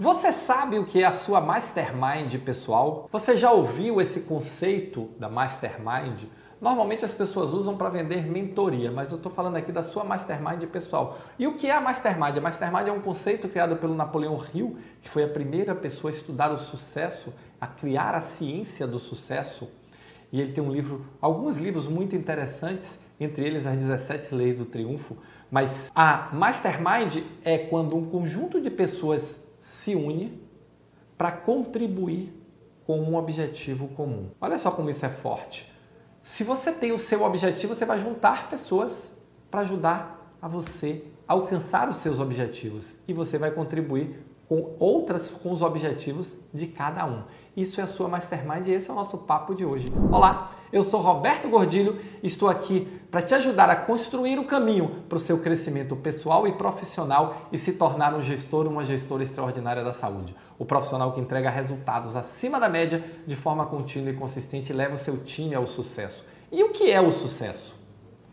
Você sabe o que é a sua mastermind pessoal? Você já ouviu esse conceito da mastermind? Normalmente as pessoas usam para vender mentoria, mas eu estou falando aqui da sua mastermind pessoal. E o que é a mastermind? A mastermind é um conceito criado pelo Napoleão Hill, que foi a primeira pessoa a estudar o sucesso, a criar a ciência do sucesso. E ele tem um livro, alguns livros muito interessantes, entre eles as 17 Leis do Triunfo. Mas a mastermind é quando um conjunto de pessoas se une para contribuir com um objetivo comum. Olha só como isso é forte. Se você tem o seu objetivo, você vai juntar pessoas para ajudar a você alcançar os seus objetivos e você vai contribuir com outras com os objetivos de cada um. Isso é a sua Mastermind e esse é o nosso papo de hoje. Olá, eu sou Roberto Gordilho estou aqui para te ajudar a construir o caminho para o seu crescimento pessoal e profissional e se tornar um gestor, uma gestora extraordinária da saúde. O profissional que entrega resultados acima da média de forma contínua e consistente leva o seu time ao sucesso. E o que é o sucesso?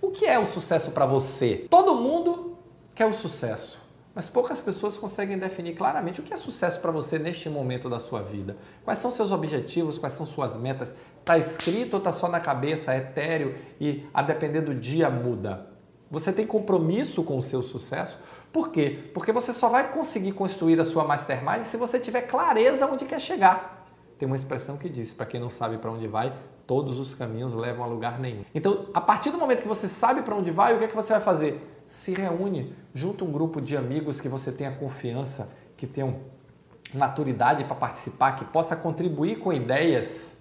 O que é o sucesso para você? Todo mundo quer o sucesso mas poucas pessoas conseguem definir claramente o que é sucesso para você neste momento da sua vida. Quais são seus objetivos, quais são suas metas? Está escrito ou está só na cabeça, é etéreo e a depender do dia muda? Você tem compromisso com o seu sucesso? Por quê? Porque você só vai conseguir construir a sua mastermind se você tiver clareza onde quer chegar. Tem uma expressão que diz, para quem não sabe para onde vai, todos os caminhos levam a lugar nenhum. Então, a partir do momento que você sabe para onde vai, o que é que você vai fazer? se reúne, junto um grupo de amigos que você tenha confiança, que tenham maturidade para participar, que possa contribuir com ideias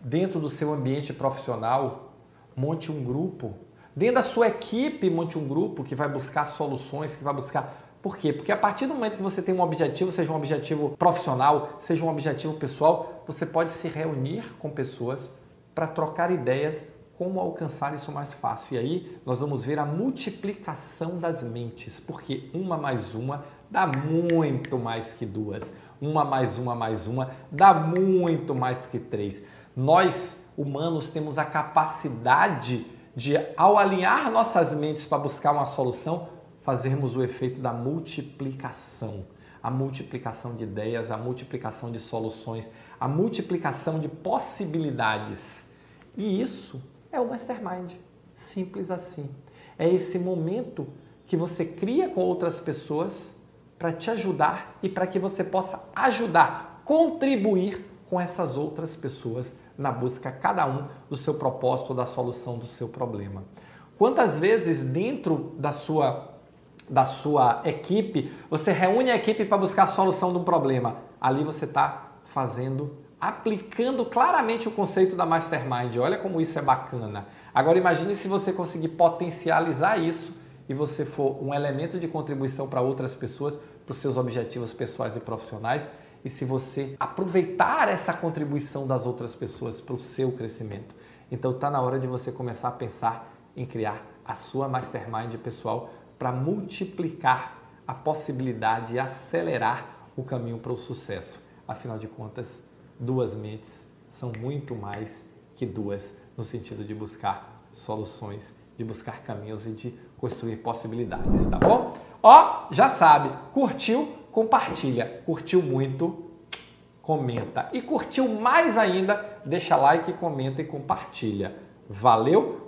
dentro do seu ambiente profissional, monte um grupo. Dentro da sua equipe, monte um grupo que vai buscar soluções, que vai buscar por quê? Porque a partir do momento que você tem um objetivo, seja um objetivo profissional, seja um objetivo pessoal, você pode se reunir com pessoas para trocar ideias como alcançar isso mais fácil. E aí nós vamos ver a multiplicação das mentes, porque uma mais uma dá muito mais que duas. Uma mais uma mais uma dá muito mais que três. Nós, humanos, temos a capacidade de, ao alinhar nossas mentes para buscar uma solução, fazermos o efeito da multiplicação. A multiplicação de ideias, a multiplicação de soluções, a multiplicação de possibilidades. E isso é o mastermind. Simples assim. É esse momento que você cria com outras pessoas para te ajudar e para que você possa ajudar, contribuir com essas outras pessoas na busca, cada um, do seu propósito, da solução do seu problema. Quantas vezes dentro da sua, da sua equipe você reúne a equipe para buscar a solução de um problema? Ali você está fazendo aplicando claramente o conceito da mastermind. Olha como isso é bacana. Agora imagine se você conseguir potencializar isso e você for um elemento de contribuição para outras pessoas, para os seus objetivos pessoais e profissionais, e se você aproveitar essa contribuição das outras pessoas para o seu crescimento. Então está na hora de você começar a pensar em criar a sua mastermind pessoal para multiplicar a possibilidade e acelerar o caminho para o sucesso. Afinal de contas, duas mentes são muito mais que duas no sentido de buscar soluções, de buscar caminhos e de construir possibilidades, tá bom? Ó, já sabe, curtiu, compartilha. Curtiu muito, comenta. E curtiu mais ainda, deixa like, comenta e compartilha. Valeu,